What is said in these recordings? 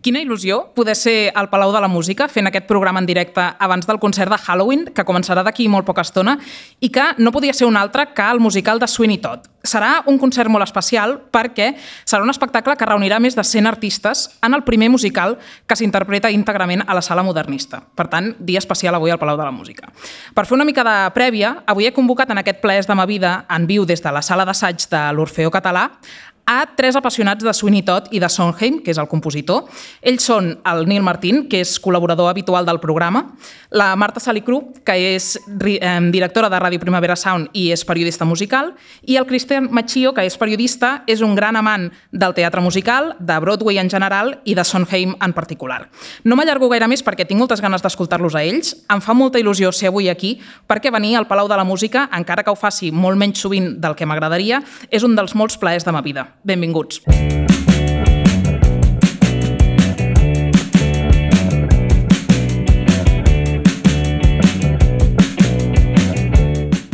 Quina il·lusió poder ser al Palau de la Música fent aquest programa en directe abans del concert de Halloween, que començarà d'aquí molt poca estona, i que no podia ser un altre que el musical de Sweeney Todd. Serà un concert molt especial perquè serà un espectacle que reunirà més de 100 artistes en el primer musical que s'interpreta íntegrament a la sala modernista. Per tant, dia especial avui al Palau de la Música. Per fer una mica de prèvia, avui he convocat en aquest ple de ma vida en viu des de la sala d'assaig de l'Orfeo Català a tres apassionats de Sweeney Todd i de Sondheim, que és el compositor. Ells són el Neil Martín, que és col·laborador habitual del programa, la Marta Salicru, que és directora de Ràdio Primavera Sound i és periodista musical, i el Cristian Machio, que és periodista, és un gran amant del teatre musical, de Broadway en general i de Sondheim en particular. No m'allargo gaire més perquè tinc moltes ganes d'escoltar-los a ells. Em fa molta il·lusió ser avui aquí perquè venir al Palau de la Música, encara que ho faci molt menys sovint del que m'agradaria, és un dels molts plaers de ma vida. Benvinguts.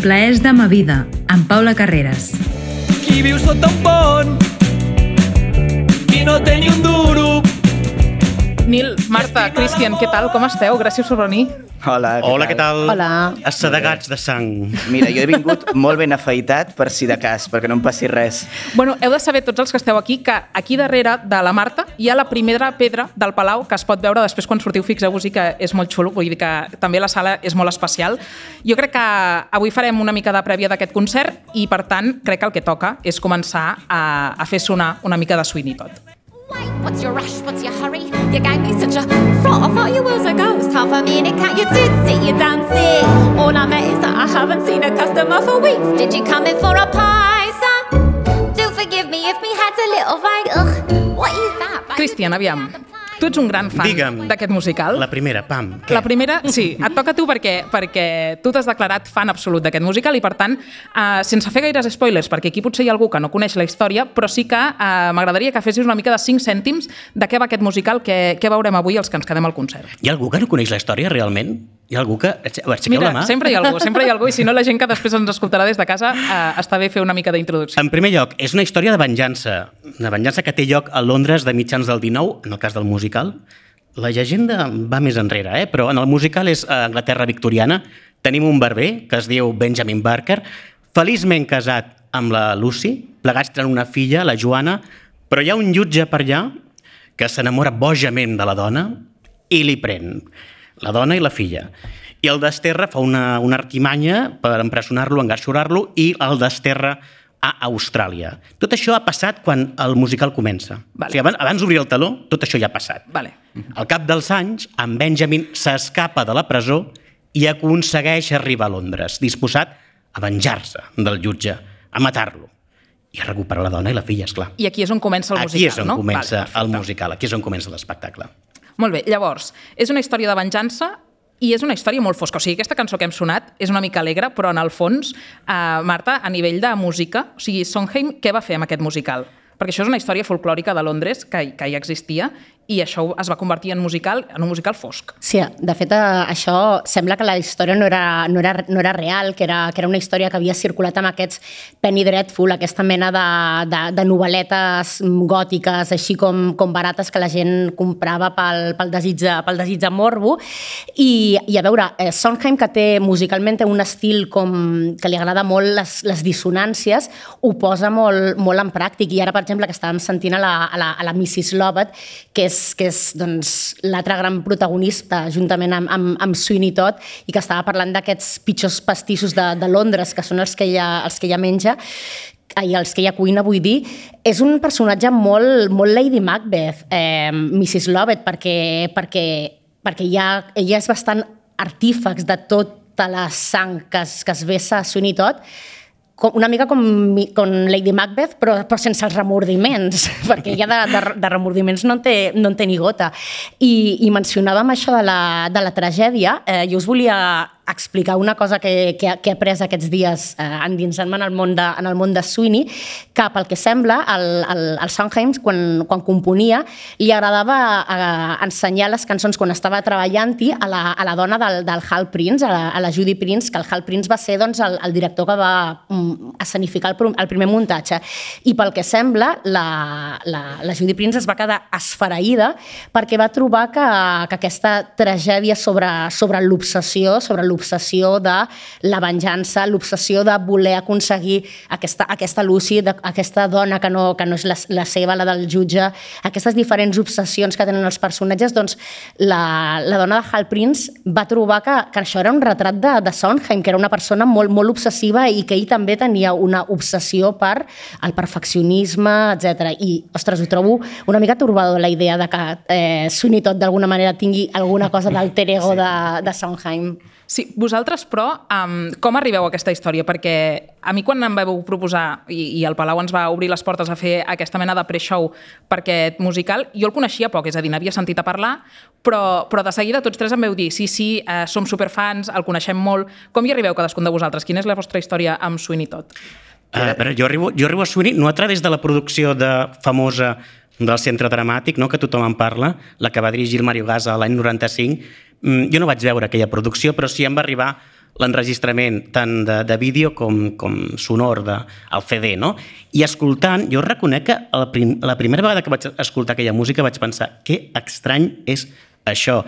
Plaers de ma vida, amb Paula Carreras. Qui viu sota un pont? Qui no té ni un duro? Nil, Marta, Cristian, què tal? Com esteu? Gràcies per venir. Hola, què Hola, què tal? Hola. Assedegats de sang. Mira, jo he vingut molt ben afaitat per si de cas, perquè no em passi res. Bueno, heu de saber tots els que esteu aquí que aquí darrere de la Marta hi ha la primera pedra del Palau que es pot veure després quan sortiu, fixeu-vos-hi que és molt xulo, vull dir que també la sala és molt especial. Jo crec que avui farem una mica de prèvia d'aquest concert i, per tant, crec que el que toca és començar a, a fer sonar una mica de Sweeney Todd. Wait, what's your rush? What's your hurry? You gave me such a fright. I thought you was a ghost. Half a minute, can't you sit, sit, you dancing? All I met is that I haven't seen a customer for weeks. Did you come in for a pie, sir? Do forgive me if me head's a little vague. Ugh, what is that? baby? Cristian, aviam, tu ets un gran fan d'aquest musical. La primera, pam. Què? La primera, sí, et toca a tu perquè, perquè tu t'has declarat fan absolut d'aquest musical i, per tant, eh, sense fer gaires spoilers, perquè aquí potser hi ha algú que no coneix la història, però sí que eh, m'agradaria que fessis una mica de 5 cèntims de què va aquest musical, què, què veurem avui els que ens quedem al concert. Hi ha algú que no coneix la història realment? Hi ha algú que... Aixe- Aixequeu Mira, la mà. sempre hi ha algú, sempre hi ha algú, i si no la gent que després ens escoltarà des de casa, eh, està bé fer una mica d'introducció. En primer lloc, és una història de venjança. Una venjança que té lloc a Londres de mitjans del 19, en el cas del musical. La llegenda va més enrere, eh? però en el musical és a Anglaterra victoriana. Tenim un barber que es diu Benjamin Barker, feliçment casat amb la Lucy, plegats tenen una filla, la Joana, però hi ha un jutge per allà que s'enamora bojament de la dona i li pren la dona i la filla. I el desterra, fa una, una artimanya per empresonar-lo, engarxorar-lo, i el desterra a Austràlia. Tot això ha passat quan el musical comença. Vale. O sigui, abans, abans d'obrir el taló, tot això ja ha passat. Vale. Al cap dels anys, en Benjamin s'escapa de la presó i aconsegueix arribar a Londres, disposat a venjar-se del jutge, a matar-lo i a recuperar la dona i la filla, és clar. I aquí és on comença el Aquí musical, és on no? comença Vale, el musical, aquí és on comença l'espectacle. Molt bé, llavors, és una història de venjança i és una història molt fosca. O sigui, aquesta cançó que hem sonat és una mica alegre, però en el fons, eh, Marta, a nivell de música, o sigui, Sondheim, què va fer amb aquest musical? Perquè això és una història folclòrica de Londres que, que ja existia i això es va convertir en musical en un musical fosc. Sí, de fet, eh, això sembla que la història no era, no era, no era real, que era, que era una història que havia circulat amb aquests Penny Dreadful, aquesta mena de, de, de novel·letes gòtiques, així com, com barates que la gent comprava pel, pel, desig, de, pel desig de morbo. I, I a veure, eh, Sondheim, que té musicalment té un estil com, que li agrada molt les, les dissonàncies, ho posa molt, molt en pràctic. I ara, per exemple, que estàvem sentint a la, a la, a la Mrs. Lovett, que és que és doncs, l'altre gran protagonista, juntament amb, amb, amb Sweeney Todd, i que estava parlant d'aquests pitjors pastissos de, de Londres, que són els que ella, els que ella menja, i els que ella cuina, vull dir, és un personatge molt, molt Lady Macbeth, eh, Mrs. Lovett, perquè, perquè, perquè ella, ella és bastant artífex de tota la sang que es, que es vessa a Sweeney Todd, com, una mica com, com Lady Macbeth, però, però sense els remordiments, perquè ella de, de, de remordiments no en té, no en té ni gota. I, i mencionàvem això de la, de la tragèdia, eh, jo us volia explicar una cosa que, que, que he après aquests dies eh, endinsant-me en, el món de, en el món de Sweeney, que pel que sembla, el, el, el Sondheim, quan, quan componia, li agradava eh, ensenyar les cançons quan estava treballant-hi a, la, a la dona del, del Hal Prince, a la, a la Judy Prince, que el Hal Prince va ser doncs, el, el director que va mm, escenificar el, el primer muntatge. I pel que sembla, la, la, la Judy Prince es va quedar esfereïda perquè va trobar que, que aquesta tragèdia sobre, sobre l'obsessió, sobre l'obsessió de la venjança, l'obsessió de voler aconseguir aquesta, aquesta Lucy, de, aquesta dona que no, que no és la, la seva, la del jutge, aquestes diferents obsessions que tenen els personatges, doncs la, la dona de Hal Prince va trobar que, que això era un retrat de, de Sondheim, que era una persona molt, molt obsessiva i que ell també tenia una obsessió per el perfeccionisme, etc. I, ostres, ho trobo una mica torbador la idea de que eh, Sweeney Todd d'alguna manera tingui alguna cosa d'alter ego sí. de, de Sondheim. Sí, vosaltres, però, um, com arribeu a aquesta història? Perquè a mi quan em vau proposar, i, i el Palau ens va obrir les portes a fer aquesta mena de pre-show per aquest musical, jo el coneixia poc, és a dir, n'havia sentit a parlar, però, però de seguida tots tres em veu dir sí, sí, eh, som superfans, el coneixem molt. Com hi arribeu cadascun de vosaltres? Quina és la vostra història amb Sweeney Todd? Uh, però jo arribo, jo arribo a Sweeney no a través de la producció de famosa del Centre Dramàtic, no? que tothom en parla, la que va dirigir el Mario Gasa l'any 95, Mm, jo no vaig veure aquella producció, però sí em va arribar l'enregistrament tant de, de vídeo com, com sonor de, al CD, no? I escoltant, jo reconec que la, prim, la primera vegada que vaig escoltar aquella música vaig pensar que estrany és això.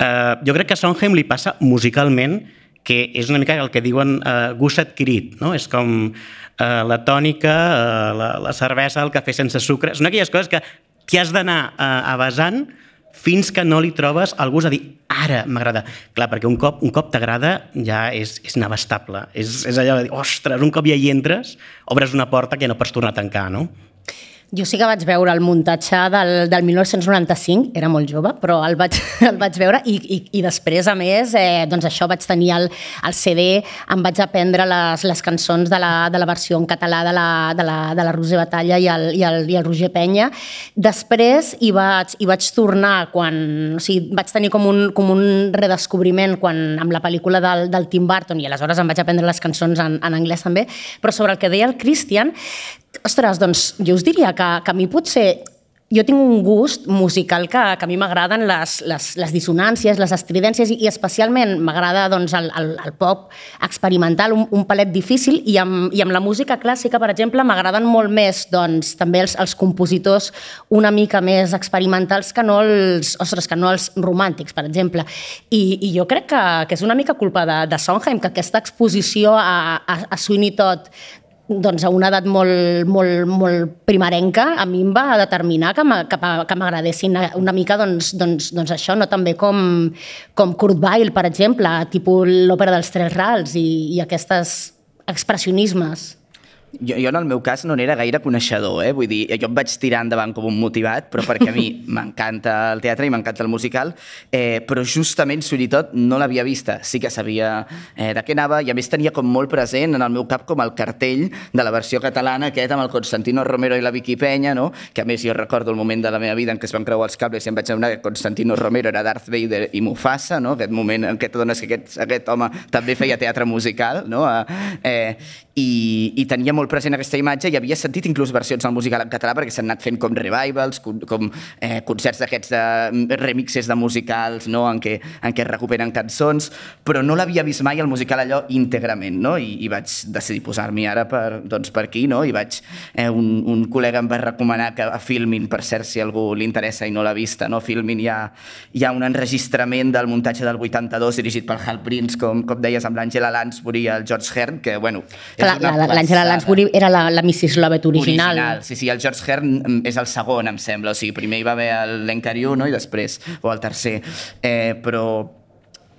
Uh, jo crec que a Sondheim li passa musicalment que és una mica el que diuen uh, gust adquirit, no? És com uh, la tònica, uh, la, la cervesa, el cafè sense sucre... Són aquelles coses que t'hi has d'anar uh, avasant fins que no li trobes algú a dir ara m'agrada. Clar, perquè un cop, un cop t'agrada ja és, és inabastable. És, és allò de dir, ostres, un cop ja hi entres, obres una porta que ja no pots tornar a tancar, no? Jo sí que vaig veure el muntatge del, del 1995, era molt jove, però el vaig, el vaig veure i, i, i després, a més, eh, doncs això vaig tenir el, el CD, em vaig aprendre les, les cançons de la, de la versió en català de la, de la, de la Roser Batalla i el, i, el, i el Roger Penya. Després hi vaig, hi vaig tornar quan... O sigui, vaig tenir com un, com un redescobriment quan, amb la pel·lícula del, del Tim Burton i aleshores em vaig aprendre les cançons en, en anglès també, però sobre el que deia el Christian, Ostres, doncs jo us diria que, que a mi potser jo tinc un gust musical que, que a mi m'agraden les, les, les dissonàncies, les estridències i, i especialment m'agrada doncs, el, el, el pop experimental, un, un palet difícil i amb, i amb la música clàssica, per exemple, m'agraden molt més doncs, també els, els compositors una mica més experimentals que no els, ostres, que no els romàntics, per exemple. I, i jo crec que, que és una mica culpa de, de Sondheim, que aquesta exposició a, a, a Sweeney Todd doncs a una edat molt, molt, molt primerenca, a mi em va determinar que m'agradessin una mica doncs, doncs, doncs això, no també com, com Kurt Weill, per exemple, tipus l'òpera dels Tres Rals i, i aquestes expressionismes. Jo, jo en el meu cas no n'era gaire coneixedor, eh? vull dir, jo em vaig tirar endavant com un motivat, però perquè a mi m'encanta el teatre i m'encanta el musical, eh, però justament Tot no l'havia vista, sí que sabia eh, de què anava i a més tenia com molt present en el meu cap com el cartell de la versió catalana aquest amb el Constantino Romero i la Vicky Penya, no? que a més jo recordo el moment de la meva vida en què es van creuar els cables i em vaig adonar que Constantino Romero era Darth Vader i Mufasa, no? aquest moment en què t'adones que aquest, aquest home també feia teatre musical, no? eh, i, i tenia molt present aquesta imatge i havia sentit inclús versions del musical en català perquè s'han anat fent com revivals, com, com eh, concerts d'aquests de remixes de musicals no? en, què, en què recuperen cançons, però no l'havia vist mai el musical allò íntegrament, no? I, i vaig decidir posar-m'hi ara per, doncs, per aquí, no? I vaig, eh, un, un col·lega em va recomanar que a Filmin, per cert, si algú li interessa i no l'ha vista, no? Filmin hi ha, hi ha un enregistrament del muntatge del 82 dirigit per Hal Prince, com, com deies, amb l'Àngela Lansbury i el George Hearn, que, bueno, L'Àngela Lansbury era la, la Mrs. Lovett original. original. Sí, sí, el George Hearn és el segon, em sembla. O sigui, primer hi va haver l'Encariu, no? i després, o el tercer. Eh, però,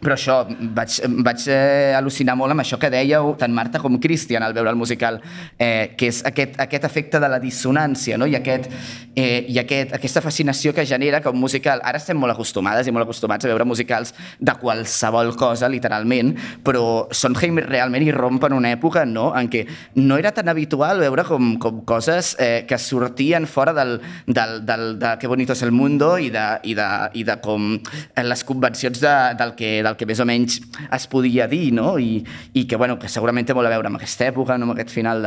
però això, vaig, vaig eh, al·lucinar molt amb això que dèieu tant Marta com Christian al veure el musical, eh, que és aquest, aquest efecte de la dissonància no? I, aquest, eh, i aquest, aquesta fascinació que genera que un musical... Ara estem molt acostumades i molt acostumats a veure musicals de qualsevol cosa, literalment, però Sondheim realment hi romp en una època no? en què no era tan habitual veure com, com coses eh, que sortien fora del, del, del, de Que bonito és el mundo i de, i de, i de com les convencions de, del que del del que més o menys es podia dir, no? I, i que, bueno, que segurament té molt a veure amb aquesta època, no? amb aquest final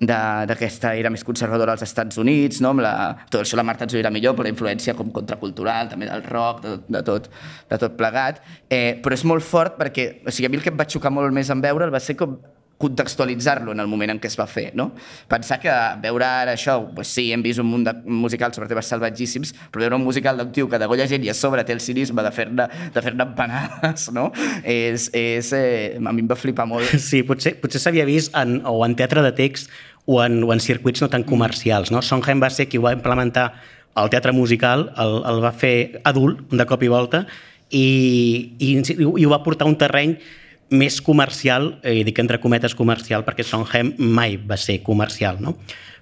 d'aquesta era més conservadora als Estats Units, no? amb la, tot això la Marta ens ho dirà millor, però la influència com contracultural, també del rock, de, de, tot, de tot plegat. Eh, però és molt fort perquè, o sigui, a mi el que em va xocar molt més en veure'l va ser com contextualitzar-lo en el moment en què es va fer, no? Pensar que veure ara això, pues sí, hem vist un munt de musicals sobre temes salvatgíssims, però veure un musical d'un tio que degolla gent i a sobre té el cinisme de fer-ne de fer empanades, no? És, és, eh, a mi em va flipar molt. Sí, potser, potser s'havia vist en, o en teatre de text o en, o en circuits no tan comercials, no? Sondheim va ser qui ho va implementar al teatre musical, el, el va fer adult, de cop i volta, i, i, i ho va portar a un terreny més comercial, eh, i dic entre cometes comercial perquè Sondheim mai va ser comercial, no?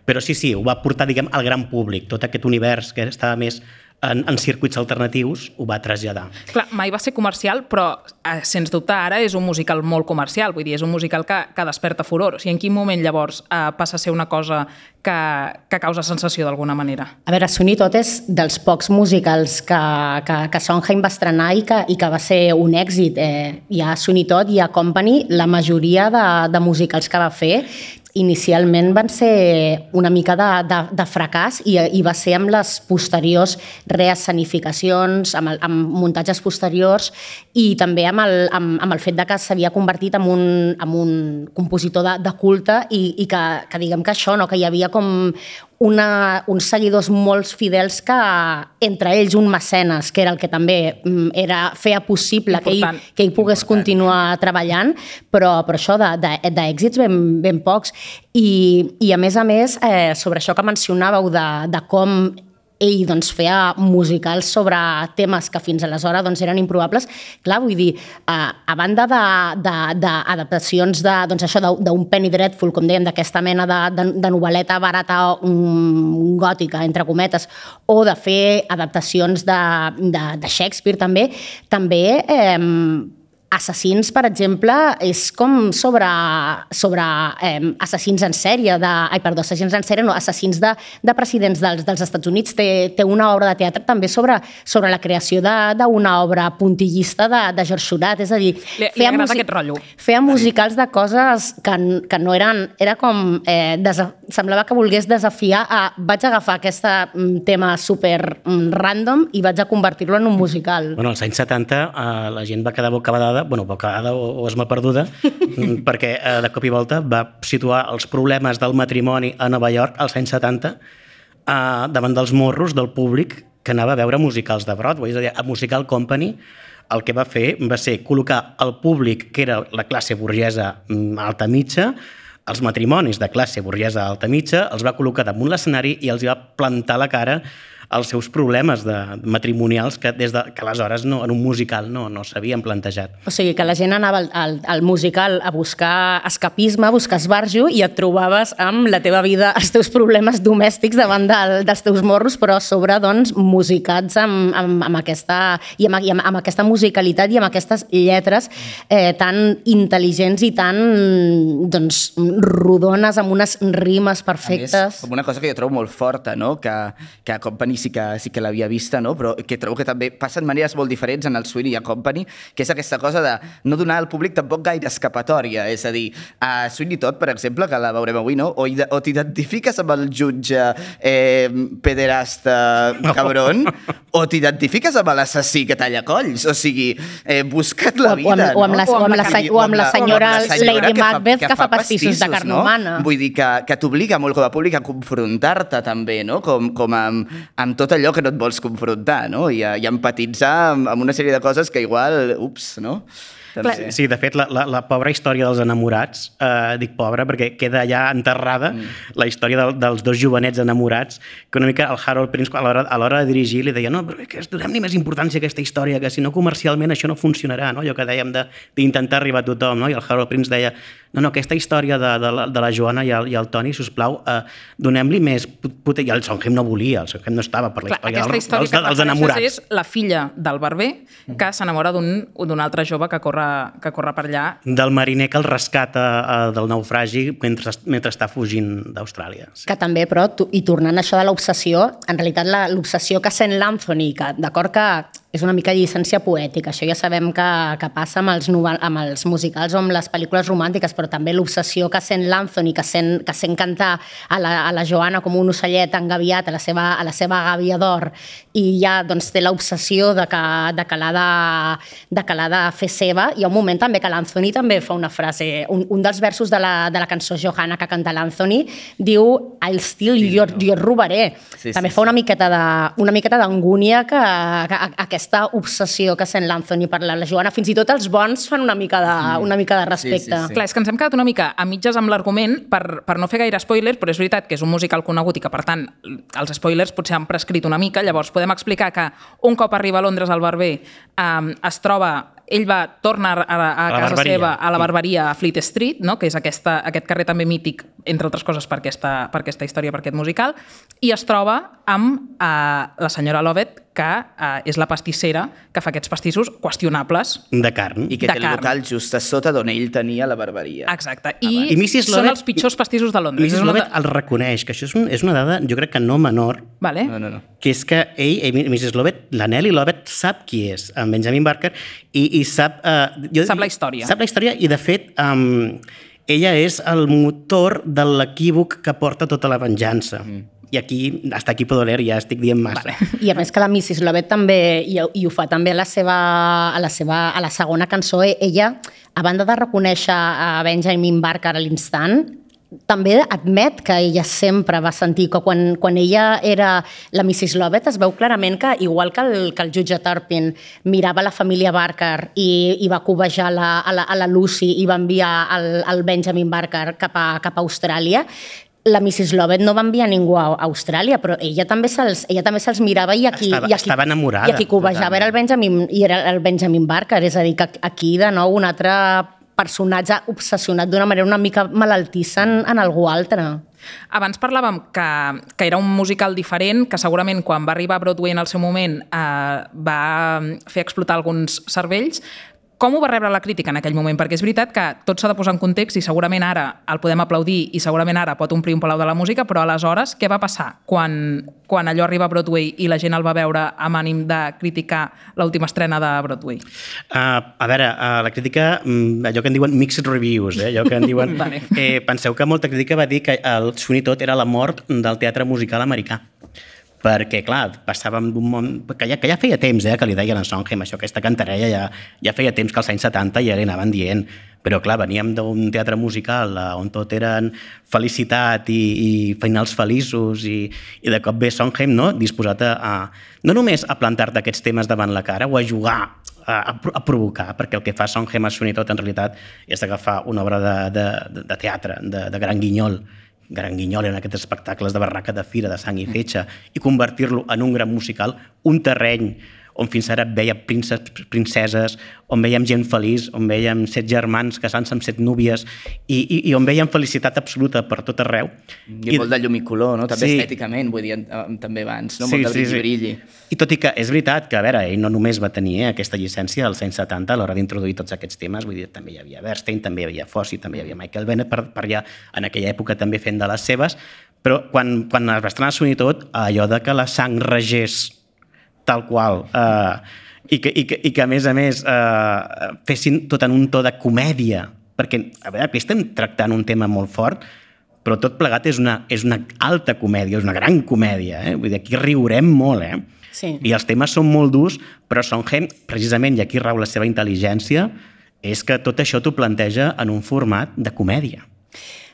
Però sí, sí, ho va portar, diguem, al gran públic. Tot aquest univers que estava més en, en circuits alternatius ho va traslladar. Clar, mai va ser comercial, però eh, sens dubte ara és un musical molt comercial, vull dir, és un musical que, que desperta furor. O sigui, en quin moment llavors eh, passa a ser una cosa que, que causa sensació d'alguna manera? A veure, Sony tot és dels pocs musicals que, que, que Sondheim va estrenar i que, i que va ser un èxit. Eh, hi ha Sony tot, hi ha Company, la majoria de, de musicals que va fer inicialment van ser una mica de, de, de fracàs i, i va ser amb les posteriors reescenificacions, amb, el, amb muntatges posteriors i també amb el, amb, amb el fet de que s'havia convertit en un, en un compositor de, de culte i, i que, que diguem que això, no? que hi havia com una, uns seguidors molt fidels que, entre ells un mecenes, que era el que també mm, era, feia possible que ell, que ell pogués Important. continuar treballant, però, però això d'èxits ben, ben pocs. I, I a més a més, eh, sobre això que mencionàveu de, de com ell doncs, feia musicals sobre temes que fins aleshores doncs, eren improbables. Clar, vull dir, a, a banda d'adaptacions de, de, doncs, això d'un Penny Dreadful, com dèiem, d'aquesta mena de, de, de novel·leta barata um, gòtica, entre cometes, o de fer adaptacions de, de, de Shakespeare també, també eh, Assassins, per exemple, és com sobre, sobre eh, assassins en sèrie, de, ai, perdó, assassins en sèrie, no, assassins de, de presidents dels, dels Estats Units. Té, té una obra de teatre també sobre, sobre la creació d'una obra puntillista de, de George Seurat, és a dir... Li, li agrada aquest rotllo. Feia musicals de coses que, que no eren... Era com... Eh, desa, semblava que volgués desafiar a... Vaig agafar aquest mm, tema super mm, random i vaig a convertir-lo en un musical. Bueno, als anys 70 eh, la gent va quedar bocabadada bona, bueno, bocada o, o esma perduda, mm, perquè eh, de cop i volta va situar els problemes del matrimoni a Nova York als anys 70 eh, davant dels morros del públic que anava a veure musicals de Broadway. És a dir, a Musical Company el que va fer va ser col·locar el públic, que era la classe burgesa mm, alta mitja, els matrimonis de classe burgesa alta mitja, els va col·locar damunt l'escenari i els va plantar la cara els seus problemes de, matrimonials que des de, que aleshores no, en un musical no, no s'havien plantejat. O sigui, que la gent anava al, al, al musical a buscar escapisme, a buscar esbarjo i et trobaves amb la teva vida, els teus problemes domèstics davant del, dels teus morros, però a sobre, doncs, musicats amb, amb, amb, aquesta, i amb, i amb, amb aquesta musicalitat i amb aquestes lletres eh, tan intel·ligents i tan doncs, rodones, amb unes rimes perfectes. A més, com una cosa que jo trobo molt forta, no? que, que Company sí que, sí que l'havia vista, no? però que trobo que també passen maneres molt diferents en el Sweeney i a Company, que és aquesta cosa de no donar al públic tampoc gaire escapatòria. És a dir, a Sweeney Todd, per exemple, que la veurem avui, no? o, o t'identifiques amb el jutge eh, pederasta cabron, o t'identifiques amb l'assassí que talla colls. O sigui, eh, busca't la vida, o, amb, o amb, la, no? o amb, la, o amb la senyora, o amb la senyora Lady Macbeth que, fa, que fa pastissos, pastissos de carn no? humana. Vull dir que, que t'obliga molt com a públic a confrontar-te també, no? com, com amb, amb amb tot allò que no et vols confrontar, no? I, i empatitzar amb, amb una sèrie de coses que igual, ups, no? També. Sí, de fet, la, la, la pobra història dels enamorats, eh, dic pobra perquè queda ja enterrada mm. la història del, dels dos jovenets enamorats, que una mica el Harold Prince a l'hora a l'hora de dirigir li deia no, però que donem-li més importància a aquesta història, que si no comercialment això no funcionarà, no? allò que dèiem d'intentar arribar a tothom, no? i el Harold Prince deia no, no, aquesta història de, de, la, de la Joana i el, i el Toni, si us plau, eh, donem-li més... Put, I el Sondheim no volia, el Sondheim no estava per la Clar, història, del, història dels, dels enamorats. és la filla del barber que s'enamora d'un altre jove que corre, que corre per allà. Del mariner que el rescata eh, del naufragi mentre, mentre està fugint d'Austràlia. Sí. Que també, però, tu, i tornant a això de l'obsessió, en realitat l'obsessió que sent l'Anthony, que d'acord que és una mica llicència poètica. Això ja sabem que, que passa amb els, novel, amb els musicals o amb les pel·lícules romàntiques, però també l'obsessió que sent l'Anthony, que sent, que sent cantar a la, a la Joana com un ocellet engaviat a la seva, a la seva gàbia d'or i ja doncs, té l'obsessió de que, de que l'ha de, de, que de fer seva. Hi ha un moment també que l'Anthony també fa una frase, un, un dels versos de la, de la cançó Johanna que canta l'Anthony diu I'll steal, sí, jo, jo et robaré. Sí, també sí, fa una miqueta de, una miqueta d'angúnia que, que, aquesta obsessió que sent l'Anthony per la, Joana, fins i tot els bons fan una mica de, una mica de respecte. Sí, sí, sí. Clar, és que ens hem quedat una mica a mitges amb l'argument per, per no fer gaire spoilers, però és veritat que és un musical conegut i que, per tant, els spoilers potser han prescrit una mica. Llavors, podem explicar que un cop arriba a Londres al barber eh, es troba ell va, torna a, a, a, casa barberia. seva, a la barberia, a Fleet Street, no? que és aquesta, aquest carrer també mític, entre altres coses, per aquesta, per aquesta història, per aquest musical, i es troba amb eh, la senyora Lovett, que eh, és la pastissera que fa aquests pastissos qüestionables. De carn. I que De té el carn. local just a sota d'on ell tenia la barberia. Exacte. I, I Mrs. són Lovett- els pitjors pastissos de Londres. Mrs. Lovett el reconeix, que això és, un, és una dada, jo crec que no menor, Vale? No, no, no. que és que ell, ell Mrs. Lovett, la Nelly Lovett, sap qui és en Benjamin Barker i, i sap... Uh, jo, Sap la història. Sap la història i, de fet, um, ella és el motor de l'equívoc que porta tota la venjança. Mm. I aquí, hasta aquí puedo leer, ja estic dient massa. Vale. I a més que la Mrs. Lovett també, i, i ho fa també a la seva, a la, seva, a la segona cançó, e- ella, a banda de reconèixer a Benjamin Barker a l'instant, també admet que ella sempre va sentir que quan, quan ella era la Mrs. Lovett es veu clarament que, igual que el, que el jutge Turpin mirava la família Barker i, i va cobejar la, a, la, a la Lucy i va enviar el, el Benjamin Barker cap a, cap a Austràlia, la Mrs. Lovett no va enviar ningú a Austràlia, però ella també se'ls ella també se'ls mirava i aquí, Estava- i aquí, estava enamorada, i aquí cobejava era el Benjamin, i era el Benjamin Barker, és a dir, que aquí de nou un altre personatge obsessionat d'una manera una mica malaltissa en, en algú altre. Abans parlàvem que, que era un musical diferent, que segurament quan va arribar a Broadway en el seu moment eh, va fer explotar alguns cervells. Com ho va rebre la crítica en aquell moment? Perquè és veritat que tot s'ha de posar en context i segurament ara el podem aplaudir i segurament ara pot omplir un palau de la música, però aleshores què va passar quan, quan allò arriba a Broadway i la gent el va veure amb ànim de criticar l'última estrena de Broadway? Uh, a veure, uh, la crítica, mm, allò que en diuen mixed reviews, eh? allò que en diuen... Vale. eh, penseu que molta crítica va dir que el Sweeney Todd era la mort del teatre musical americà perquè, clar, passàvem d'un món... Que ja, que ja feia temps eh, que li deien a Sondheim això, aquesta cantarella ja, ja feia temps que als anys 70 ja anaven dient, però clar, veníem d'un teatre musical eh, on tot eren felicitat i, i finals feliços i, i de cop ve Sondheim no? disposat a, a no només a plantar-te aquests temes davant la cara o a jugar a, a, pro- a provocar, perquè el que fa Sondheim a Todd en realitat és agafar una obra de, de, de teatre, de, de gran guinyol, gran guinyol en aquests espectacles de barraca de fira, de sang i fetge, i convertir-lo en un gran musical, un terreny on fins ara veia princes, princeses, on veiem gent feliç, on veiem set germans casant-se amb set núvies i, i, i on veiem felicitat absoluta per tot arreu. I, molt de llum i color, no? També Sí. sí. estèticament, vull dir, també abans, no? molt de brilli, brilli. I tot i que és veritat que, a veure, ell no només va tenir eh, aquesta llicència als anys 70 a l'hora d'introduir tots aquests temes, vull dir, també hi havia Bernstein, també hi havia Fosse, també hi havia Michael Bennett, per, per ja en aquella època també fent de les seves, però quan, quan es va estrenar Sweeney Todd, allò de que la sang regés tal qual, eh, i, que, i, que, i que a més a més eh, fessin tot en un to de comèdia, perquè a veure, aquí estem tractant un tema molt fort, però tot plegat és una, és una alta comèdia, és una gran comèdia, eh? vull dir, aquí riurem molt, eh? Sí. I els temes són molt durs, però Sondheim, precisament, i aquí rau la seva intel·ligència, és que tot això t'ho planteja en un format de comèdia.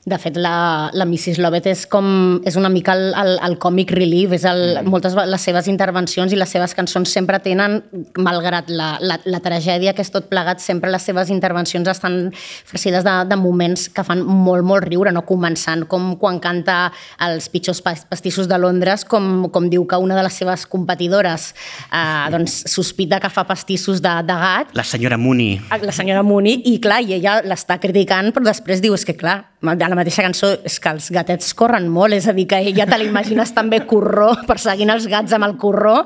De fet, la, la Mrs. Lovett és, com, és una mica el, el, el comic relief, és el, mm. moltes de les seves intervencions i les seves cançons sempre tenen, malgrat la, la, la tragèdia que és tot plegat, sempre les seves intervencions estan farcides de, de moments que fan molt, molt riure, no? començant com quan canta els pitjors pas- pastissos de Londres, com, com diu que una de les seves competidores eh, doncs, sospita que fa pastissos de, de gat, La senyora Mooney, la senyora Mooney, i clar, i ella l'està criticant, però després diu, és que clar, la mateixa cançó és que els gatets corren molt, és a dir, que ja te l'imagines també corró, perseguint els gats amb el corró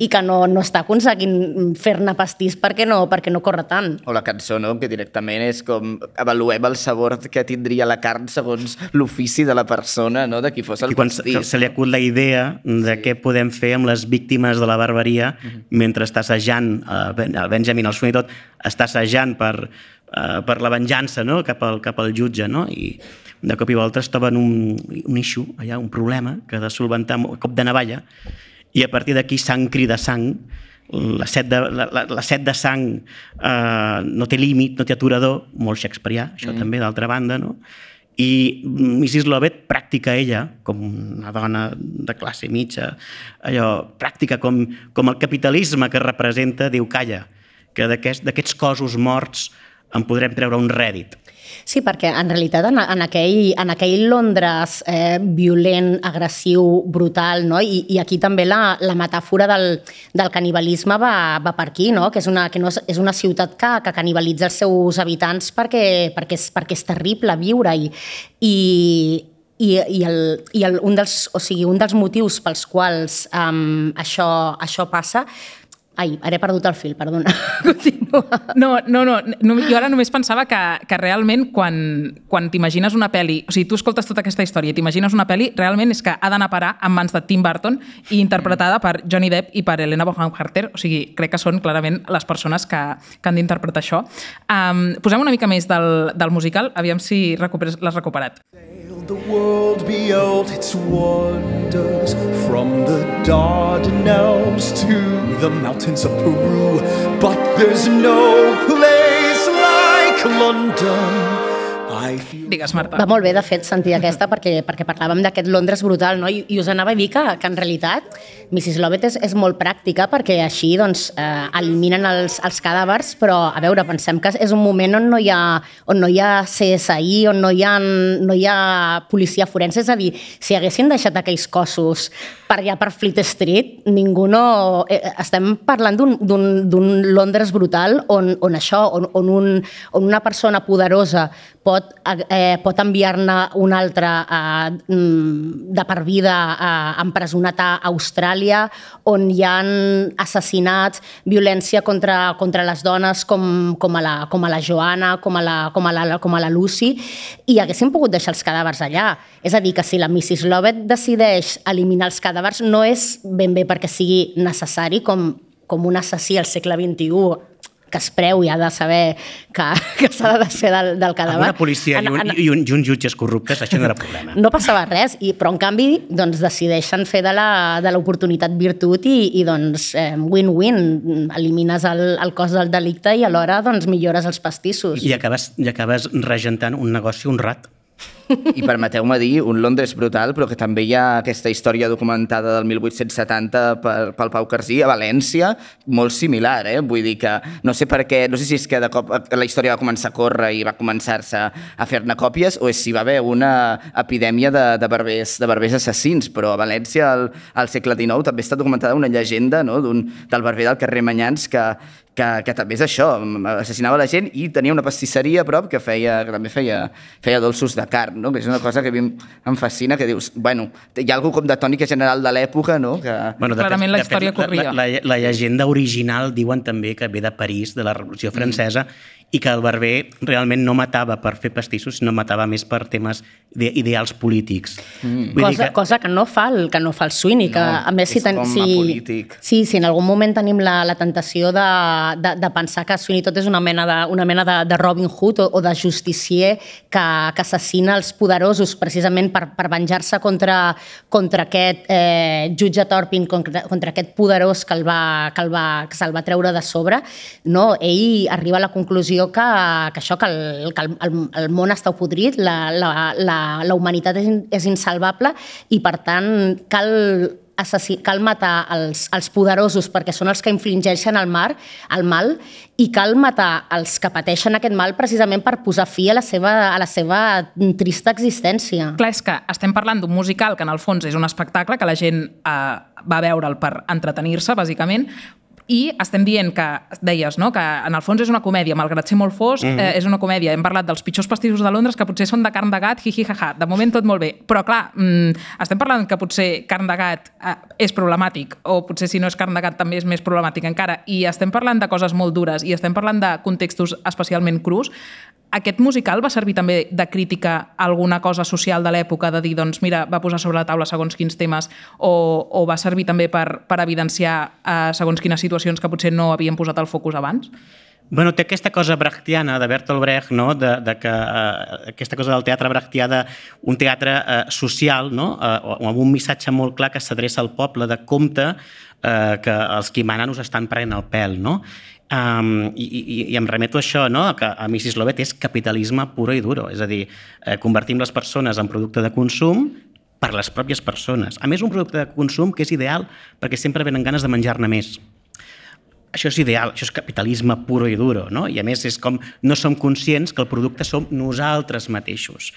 i que no, no està aconseguint fer-ne pastís perquè no, perquè no corre tant. O la cançó, no? que directament és com avaluem el sabor que tindria la carn segons l'ofici de la persona, no? de qui fos el I quan se, pastís. se li acut la idea de què podem fer amb les víctimes de la barbaria mentre està assajant, eh, el Benjamin, el Sweeney tot, està assajant per, eh, per la venjança no? cap, al, cap al jutge, no? i de cop i volta es troben un, un issue, allà, un problema que ha de solventar un cop de navalla, i a partir d'aquí sang crida sang, la set de, la, la, la set de sang eh, no té límit, no té aturador, molt shakespearià, això mm. també, d'altra banda, no? I Mrs. Lovett pràctica ella, com una dona de classe mitja, allò, pràctica com, com el capitalisme que representa, diu, calla, que d'aquests d'aquests cossos morts en podrem treure un rèdit. Sí, perquè en realitat en, en, aquell, en aquell Londres eh, violent, agressiu, brutal, no? I, i aquí també la, la metàfora del, del canibalisme va, va per aquí, no? que, és una, que no és, és una ciutat que, que canibalitza els seus habitants perquè, perquè, és, perquè és terrible viure-hi. I, i, i, el, i el, un, dels, o sigui, un dels motius pels quals um, això, això passa Ai, ara he perdut el fil, perdona. Continua. No, no, no, no, jo ara només pensava que, que realment quan, quan t'imagines una pel·li, o sigui, tu escoltes tota aquesta història i t'imagines una pel·li, realment és que ha d'anar a parar en mans de Tim Burton i interpretada per Johnny Depp i per Helena Bonham Carter, o sigui, crec que són clarament les persones que, que han d'interpretar això. Um, posem una mica més del, del musical, aviam si l'has recuperat. The world beheld its wonders from the Dardanelles to the mountains of Peru. But there's no place like London. Digues, Marta. Va molt bé, de fet, sentir aquesta perquè, perquè parlàvem d'aquest Londres brutal, no? I, I us anava a dir que, que en realitat Mrs. Lovett és, és molt pràctica perquè així doncs, eh, eliminen els, els cadàvers, però a veure, pensem que és un moment on no hi ha, on no hi ha CSI, on no hi ha, no hi ha policia forense, és a dir, si haguessin deixat aquells cossos per allà per Fleet Street, ningú no... Eh, estem parlant d'un- d'un d'un Londres brutal on, on això, on, on, un, on una persona poderosa pot, eh, pot enviar-ne una altra eh, mm, de per vida eh, empresonat a Austràlia, on hi ha assassinats, violència contra, contra les dones com, com, a la, com a la Joana, com a la, com, a la, com a la Lucy, i haguessin pogut deixar els cadàvers allà. És a dir, que si la Mrs. Lovett decideix eliminar els cadàvers no és ben bé perquè sigui necessari com, com un assassí al segle XXI que es preu i ha de saber que, que s'ha de desfer del, del Amb cadàver. una policia i, un, En- en- i, un, i uns jutges corruptes, això no era problema. no passava res, i, però en canvi doncs, decideixen fer de l'oportunitat virtut i, i doncs eh, win-win, elimines el, el cost del delicte i alhora doncs, millores els pastissos. I acabes, i acabes regentant un negoci honrat. I permeteu-me dir, un Londres brutal, però que també hi ha aquesta història documentada del 1870 per, pel Pau Carsí a València, molt similar, eh? Vull dir que no sé per què, no sé si és que de cop la història va començar a córrer i va començar-se a fer-ne còpies o és si va haver una epidèmia de, de, barbers, de barbers assassins, però a València al, al segle XIX també està documentada una llegenda no? d'un del barber del carrer Manyans que, que, que també és això, assassinava la gent i tenia una pastisseria a prop que, feia, que també feia, feia dolços de carn, no? que és una cosa que a mi em, fascina, que dius, bueno, hi ha alguna com de tònica general de l'època, no? Que... Bueno, Clarament la història la, corria. La, la, la llegenda original diuen també que ve de París, de la Revolució Francesa, i que el barber realment no matava per fer pastissos, sinó matava més per temes ide ideals polítics. Mm. Cosa, cosa que no fa el, que no fa el Sweeney, que No, a més si, com si, sí, si en algun moment tenim la, la tentació de, de, de pensar que Sweeney tot és una mena de, una mena de, de Robin Hood o, o de justicier que, que assassina els poderosos precisament per, per venjar-se contra, contra aquest eh, jutge Torpin, contra, contra aquest poderós que, el va, que, el va, que se'l va treure de sobre, no, ell arriba a la conclusió que, que això, que el, que el, el, el món està podrit, la, la, la, la humanitat és, és insalvable i, per tant, cal assassi cal matar els, els poderosos perquè són els que infligeixen el, mar, el mal i cal matar els que pateixen aquest mal precisament per posar fi a la seva, a la seva trista existència. Clar, és que estem parlant d'un musical que en el fons és un espectacle que la gent eh, va veure'l per entretenir-se, bàsicament, i estem dient que, deies, no? que en el fons és una comèdia, malgrat ser molt fosc, mm. eh, és una comèdia. Hem parlat dels pitjors pastissos de Londres, que potser són de carn de gat, hi-hi, ha-ha. De moment tot molt bé. Però, clar, mm, estem parlant que potser carn de gat eh, és problemàtic, o potser si no és carn de gat també és més problemàtic encara, i estem parlant de coses molt dures, i estem parlant de contextos especialment crus, aquest musical va servir també de crítica a alguna cosa social de l'època, de dir, doncs, mira, va posar sobre la taula segons quins temes, o, o va servir també per, per evidenciar eh, segons quines situacions que potser no havien posat el focus abans? Bueno, té aquesta cosa brechtiana de Bertolt Brecht, no? de, de que eh, aquesta cosa del teatre brechtià d'un teatre eh, social, no? eh, amb un missatge molt clar que s'adreça al poble de compte eh, que els qui manen us estan prenent el pèl. No? Um, i, i, I em remeto a això, no? que a Mrs. Lovett és capitalisme puro i duro, és a dir, eh, convertim les persones en producte de consum per les pròpies persones. A més, un producte de consum que és ideal perquè sempre venen ganes de menjar-ne més. Això és ideal, això és capitalisme puro i duro, no? I a més és com no som conscients que el producte som nosaltres mateixos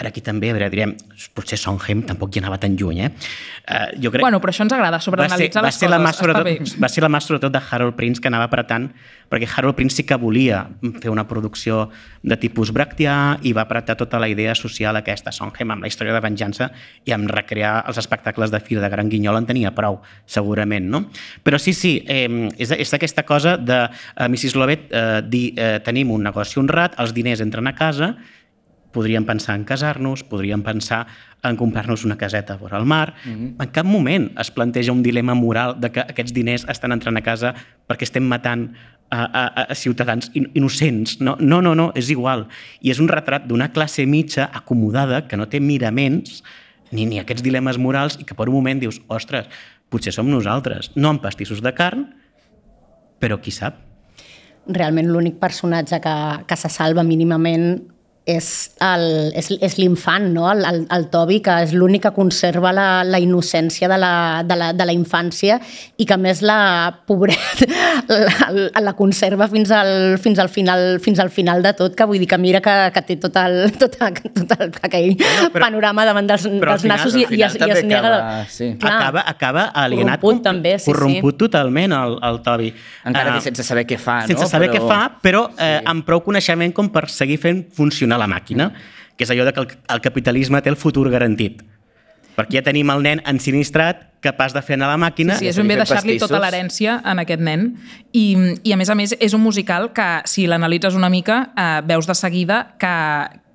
ara aquí també, a veure, direm, potser Sondheim tampoc hi anava tan lluny, eh? Uh, jo crec... Bueno, però això ens agrada, sobreanalitzar les coses, la mà, sobretot, Va ser la mà sobretot de Harold Prince que anava apretant, perquè Harold Prince sí que volia fer una producció de tipus brechtià i va apretar tota la idea social aquesta. Sondheim amb la història de venjança i amb recrear els espectacles de Fira de Gran Guinyol en tenia prou, segurament, no? Però sí, sí, eh, és, és aquesta cosa de uh, Mrs. Lovett eh, dir eh, tenim un negoci honrat, els diners entren a casa podríem pensar en casar-nos, podríem pensar en comprar-nos una caseta vora el mar. Mm -hmm. En cap moment es planteja un dilema moral de que aquests diners estan entrant a casa perquè estem matant a, a, a ciutadans innocents. No, no, no, no, és igual. I és un retrat d'una classe mitja acomodada que no té miraments ni, ni aquests dilemes morals i que per un moment dius, ostres, potser som nosaltres, no amb pastissos de carn, però qui sap? Realment l'únic personatge que, que se salva mínimament és, el, és, és l'infant, no? el, el, el Tobi, que és l'únic que conserva la, la innocència de la, de, la, de la infància i que més la pobret la, la conserva fins al, fins, al final, fins al final de tot, que vull dir que mira que, que té tot, el, tot, tot el, aquell no, però, panorama davant dels, dels final, nassos i, i, es, i es nega... Acaba, sí. Clar, acaba, acaba alienat, corromput, també, sí, corromput sí. totalment el, el Tobi. Encara uh, que sense saber què fa, sense no? Sense saber però... què fa, però eh, sí. amb prou coneixement com per seguir fent funcionar la màquina, que és allò de que el, el capitalisme té el futur garantit. Perquè ja tenim el nen ensinistrat, capaç de fer anar la màquina... Sí, sí és ben bé deixar-li tota l'herència en aquest nen. I, I, a més a més, és un musical que, si l'analitzes una mica, eh, veus de seguida que,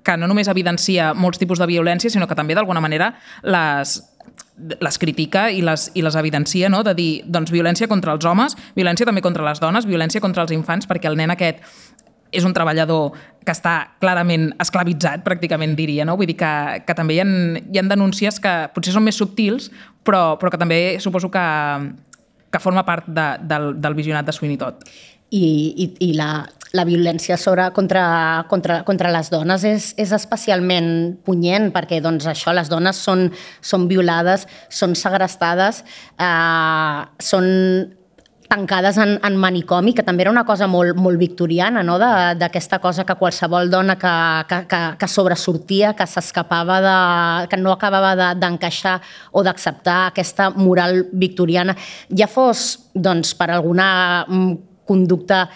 que no només evidencia molts tipus de violència, sinó que també, d'alguna manera, les, les critica i les, i les evidencia, no? de dir, doncs, violència contra els homes, violència també contra les dones, violència contra els infants, perquè el nen aquest és un treballador que està clarament esclavitzat, pràcticament diria, no? Vull dir que, que també hi ha, hi ha denúncies que potser són més subtils, però, però que també suposo que, que forma part de, del, del visionat de Sweeney Todd. I, i, i la, la violència sobre, contra, contra, contra les dones és, és especialment punyent perquè doncs, això les dones són, són violades, són segrestades, eh, són tancades en, en manicomi, que també era una cosa molt, molt victoriana, no? d'aquesta cosa que qualsevol dona que, que, que, que sobresortia, que s'escapava de... que no acabava d'encaixar de, o d'acceptar aquesta moral victoriana, ja fos doncs, per alguna mm, conducta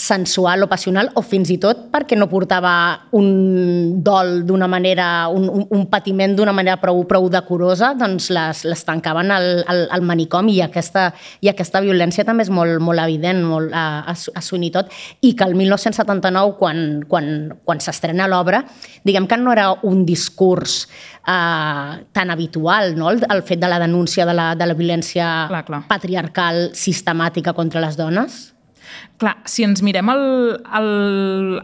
sensual o passional o fins i tot perquè no portava un dol d'una manera, un, un, un patiment d'una manera prou, prou decorosa, doncs les, les tancaven al, al, al manicomi i aquesta, i aquesta violència també és molt, molt evident molt a, a, a Sweeney Todd i que el 1979, quan, quan, quan s'estrena l'obra, diguem que no era un discurs eh, tan habitual, no? el, el fet de la denúncia de la, de la violència clar, clar. patriarcal sistemàtica contra les dones? Clar, si ens mirem el, el,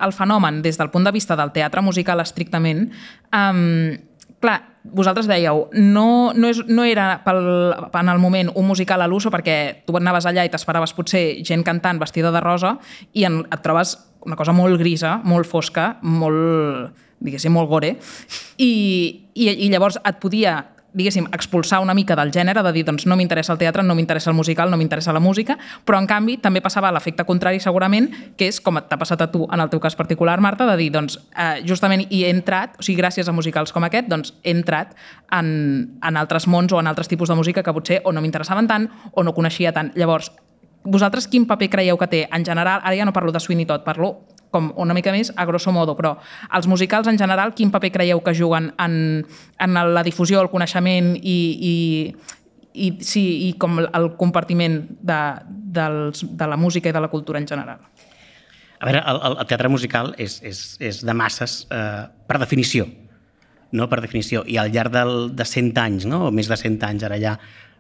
el fenomen des del punt de vista del teatre musical estrictament, um, clar, vosaltres dèieu, no, no, és, no era pel, en el moment un musical a l'uso perquè tu anaves allà i t'esperaves potser gent cantant vestida de rosa i en, et trobes una cosa molt grisa, molt fosca, molt, diguéssim, molt gore, i, i, i llavors et podia diguéssim, expulsar una mica del gènere, de dir, doncs no m'interessa el teatre, no m'interessa el musical, no m'interessa la música, però en canvi també passava l'efecte contrari segurament, que és com t'ha passat a tu en el teu cas particular, Marta, de dir, doncs eh, justament hi he entrat, o sigui, gràcies a musicals com aquest, doncs he entrat en, en altres mons o en altres tipus de música que potser o no m'interessaven tant o no coneixia tant. Llavors, vosaltres quin paper creieu que té en general, ara ja no parlo de Sweeney Todd, parlo com una mica més a grosso modo, però els musicals en general quin paper creieu que juguen en, en la difusió, el coneixement i, i, i, sí, i com el compartiment de, dels, de la música i de la cultura en general? A veure, el, el teatre musical és, és, és de masses eh, per definició, no? per definició. I al llarg del, de 100 anys, no? o més de 100 anys ara ja,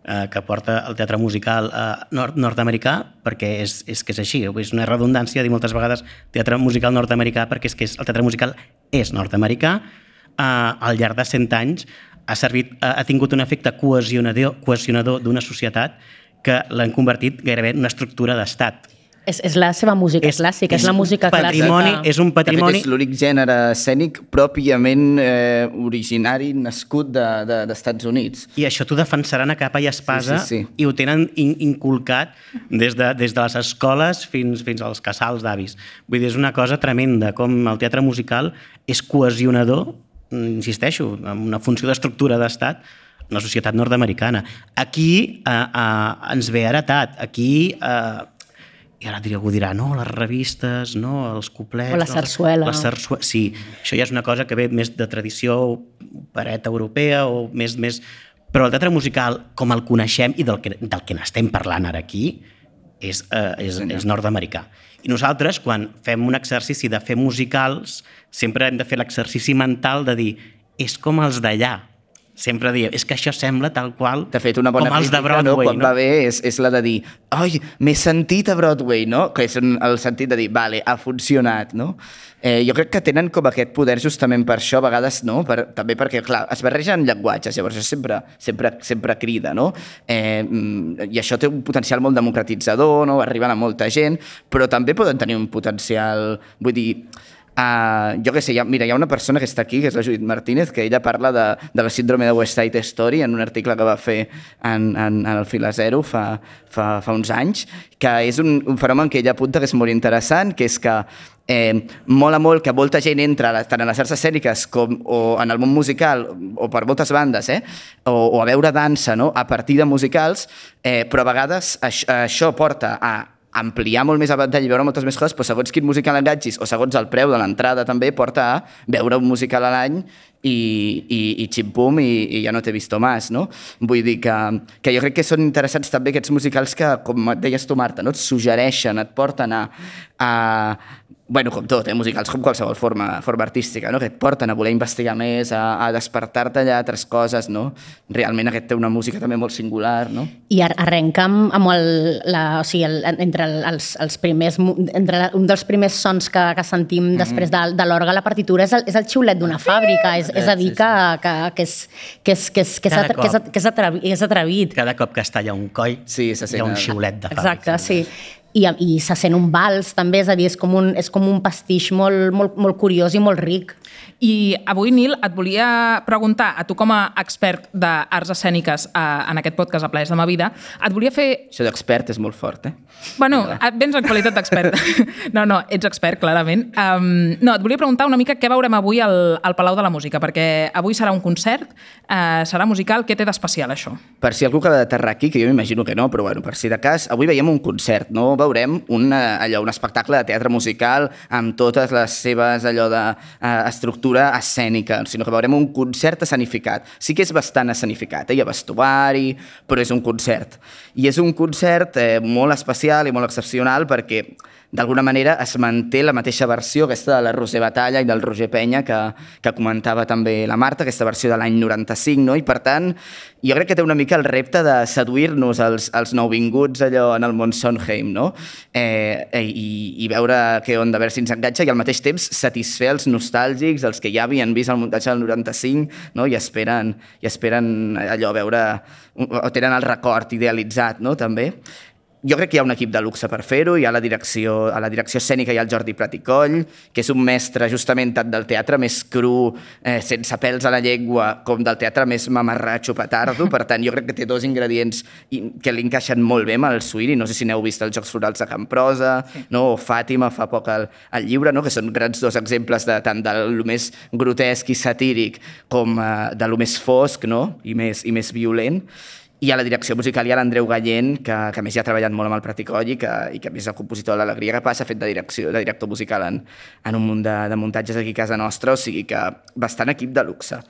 eh, que porta el teatre musical eh, nord nord-americà, perquè és, és que és així, és una redundància dir moltes vegades teatre musical nord-americà, perquè és que és, el teatre musical és nord-americà, eh, al llarg de 100 anys ha, servit, ha, ha tingut un efecte cohesionador, cohesionador d'una societat que l'han convertit gairebé en una estructura d'estat És, és la seva música és, clàssica, és, és la música patrimoni, clàssica. És un patrimoni... De fet, és l'únic gènere escènic pròpiament eh, originari nascut d'Estats de, de, Units. I això t'ho defensaran a capa i espasa sí, sí, sí. i ho tenen in, inculcat des de, des de les escoles fins, fins als casals d'avis. Vull dir, és una cosa tremenda, com el teatre musical és cohesionador, insisteixo, amb una funció d'estructura d'estat, la societat nord-americana. Aquí eh, eh, ens ve heretat, aquí eh, i ara algú dirà, no, les revistes, no, els coplets... O la sarsuela. No, la sarsuela. Sí, això ja és una cosa que ve més de tradició opereta europea o més... més... Però el teatre musical, com el coneixem i del que, del que n'estem parlant ara aquí, és, eh, és, és nord-americà. I nosaltres, quan fem un exercici de fer musicals, sempre hem de fer l'exercici mental de dir és com els d'allà, sempre diem, és que això sembla tal qual de fet, una bona com els de Broadway. No? Quan no? va bé és, és la de dir oi, m'he sentit a Broadway, no? Que és el sentit de dir, vale, ha funcionat, no? Eh, jo crec que tenen com aquest poder justament per això, a vegades, no? Per, també perquè, clar, es barregen llenguatges, llavors això sempre, sempre, sempre crida, no? Eh, I això té un potencial molt democratitzador, no? Arriben a molta gent, però també poden tenir un potencial, vull dir, Uh, jo què sé, ja, mira, hi ha una persona que està aquí, que és la Judit Martínez, que ella parla de, de la síndrome de West Side Story en un article que va fer en, en, en el Fila Zero fa, fa, fa uns anys, que és un, un fenomen que ella apunta que és molt interessant, que és que eh, mola molt que molta gent entra tant en les arts escèniques com o en el món musical o per moltes bandes, eh? o, o a veure dansa no? a partir de musicals, eh, però a vegades això, això porta a ampliar molt més el ventall i veure moltes més coses, però segons quin musical enganxis o segons el preu de l'entrada també porta a veure un musical a l'any i, i, i xim-pum i, i ja no t'he vist més, no? Vull dir que, que jo crec que són interessants també aquests musicals que, com et deies tu, Marta, no? et suggereixen, et porten a, a, bueno, com tot, eh? musicals com qualsevol forma, forma artística, no? que et porten a voler investigar més, a, a despertar-te allà altres coses, no? Realment aquest té una música també molt singular, no? I arrenca amb, amb el, la, o sigui, el, entre el, els, els primers, entre un dels primers sons que, que sentim mm -hmm. després de, de l'orga la partitura és el, és el xiulet d'una fàbrica, és, és a dir, que, que, que, és, que, és, que, és, que, és, que, és, que, és, atrevit, és atrevit. Cada cop que es talla un coll, sí, hi ha un xiulet de fàbrica. Exacte, sí i, i se sent un vals també, és a dir, és com un, és com un pastix molt, molt, molt curiós i molt ric. I avui, Nil, et volia preguntar, a tu com a expert d'arts escèniques eh, en aquest podcast a Plaers de ma vida, et volia fer... Això d'expert és molt fort, eh? Bueno, vens en qualitat d'expert. No, no, ets expert, clarament. Um, no, et volia preguntar una mica què veurem avui al, al Palau de la Música, perquè avui serà un concert, uh, serà musical, què té d'especial això? Per si algú acaba d'aterrar aquí, que jo m'imagino que no, però bueno, per si de cas, avui veiem un concert, no veurem una, allò, un espectacle de teatre musical amb totes les seves allò de uh, estructura escènica, sinó que veurem un concert escenificat. Sí que és bastant escenificat, eh? hi ha vestuari, però és un concert. I és un concert eh, molt especial i molt excepcional perquè d'alguna manera es manté la mateixa versió, aquesta de la Roser Batalla i del Roger Penya, que, que comentava també la Marta, aquesta versió de l'any 95, no? i per tant, jo crec que té una mica el repte de seduir-nos als, als nouvinguts allò en el món Sondheim, no? Eh, i, i veure què on de veure si ens enganxa i al mateix temps satisfer els nostàlgics, els que ja havien vist el muntatge del 95, no? i esperen, i esperen allò veure, o tenen el record idealitzat, no? també jo crec que hi ha un equip de luxe per fer-ho, hi ha la direcció, a la direcció escènica hi ha el Jordi Praticoll, que és un mestre justament tant del teatre més cru, eh, sense pèls a la llengua, com del teatre més mamarratxo petardo, per tant jo crec que té dos ingredients que li encaixen molt bé amb el Suïri, no sé si n'heu vist els Jocs Florals de Camprosa, sí. no? o Fàtima fa poc el, el llibre, no? que són grans dos exemples de, tant del més grotesc i satíric com eh, de lo més fosc no? I, més, i més violent I a la direcció musical hi ha l'Andreu Gallent, que, que més ja ha treballat molt amb el Praticoll i que, i que més és el compositor de l'Alegria que passa, ha fet de, direcció, de director musical en, en un munt de, de muntatges aquí a casa nostra, o sigui que bastant equip de luxe.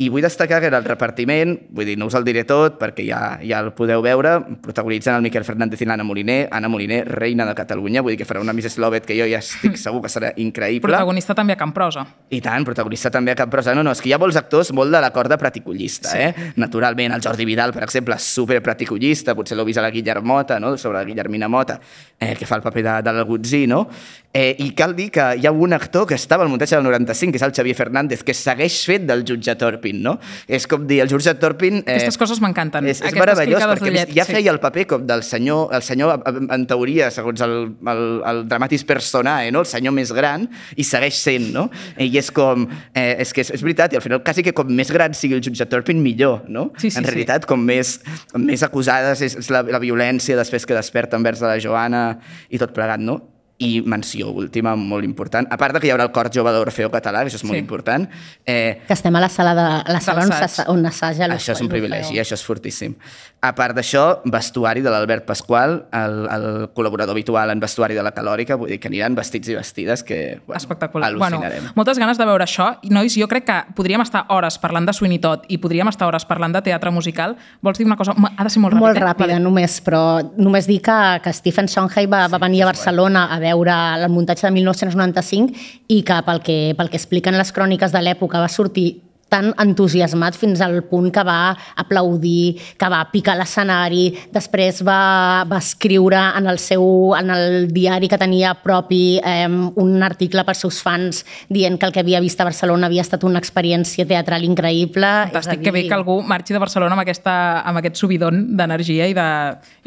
I vull destacar que era el repartiment, vull dir, no us el diré tot perquè ja, ja el podeu veure, protagonitzen el Miquel Fernández i l'Anna Moliner, Anna Moliner, reina de Catalunya, vull dir que farà una Mrs. Lovett que jo ja estic segur que serà increïble. Protagonista també a Camprosa. I tant, protagonista també a Camprosa. No, no, és que hi ha molts actors molt de la corda praticollista, sí. eh? Naturalment, el Jordi Vidal, per exemple, super praticollista, potser l'heu vist a la Guillermota, no? sobre la Guillermina Mota, eh, que fa el paper de, de l'Agutzí, no? Eh, I cal dir que hi ha un actor que estava al muntatge del 95, que és el Xavier Fernández, que segueix fet del jutge Torpin, no? És com dir, el jutge Torpin... Eh, Aquestes coses m'encanten. És, és meravellós, perquè d'ullet, ja sí. feia el paper com del senyor, el senyor, en teoria, segons el, el, el dramatis personae, no? el senyor més gran, i segueix sent, no? I és com... Eh, és que és, és veritat, i al final quasi que com més gran sigui el jutge Torpin, millor, no? Sí, sí, en sí. realitat, com més, més acusades és, és la, la violència després que desperta envers de la Joana i tot plegat, no? I menció última, molt important. A part de que hi haurà el cor jove d'Orfeo català, que això és molt Sí. important. Eh, Que estem a la sala, de, a la sala on, on assaja l'Orfeo. això és un privilegi, això és fortíssim. A part d'això, vestuari de l'Albert Pasqual, el, el col·laborador habitual en vestuari de la Calòrica, vull dir que aniran vestits i vestides que bueno, Espectacular. Bueno, al·lucinarem. moltes ganes de veure això. I, nois, jo crec que podríem estar hores parlant de Sweeney Todd i podríem estar hores parlant de teatre musical. Vols dir una cosa? Ha de ser molt ràpid, Molt eh? ràpida, Vale. només, però només dir que, que Stephen Sondheim va, va venir a Barcelona a veure el muntatge de 1995 i que pel que, pel que expliquen les cròniques de l'època va sortir tan entusiasmat fins al punt que va aplaudir, que va picar l'escenari, després va, va escriure en el, seu, en el diari que tenia propi eh, un article pels seus fans dient que el que havia vist a Barcelona havia estat una experiència teatral increïble. Fantàstic, a que bé dir, que algú marxi de Barcelona amb, aquesta, amb aquest subidon d'energia i, de,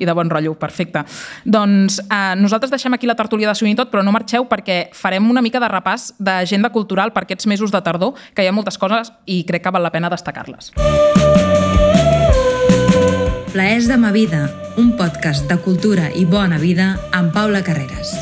i de bon rotllo. Perfecte. Doncs eh, nosaltres deixem aquí la tertúlia de Sweeney Todd, però no marxeu perquè farem una mica de repàs d'agenda cultural per aquests mesos de tardor, que hi ha moltes coses i crec que val la pena destacar-les. Plaers de ma vida, un podcast de cultura i bona vida amb Paula Carreras.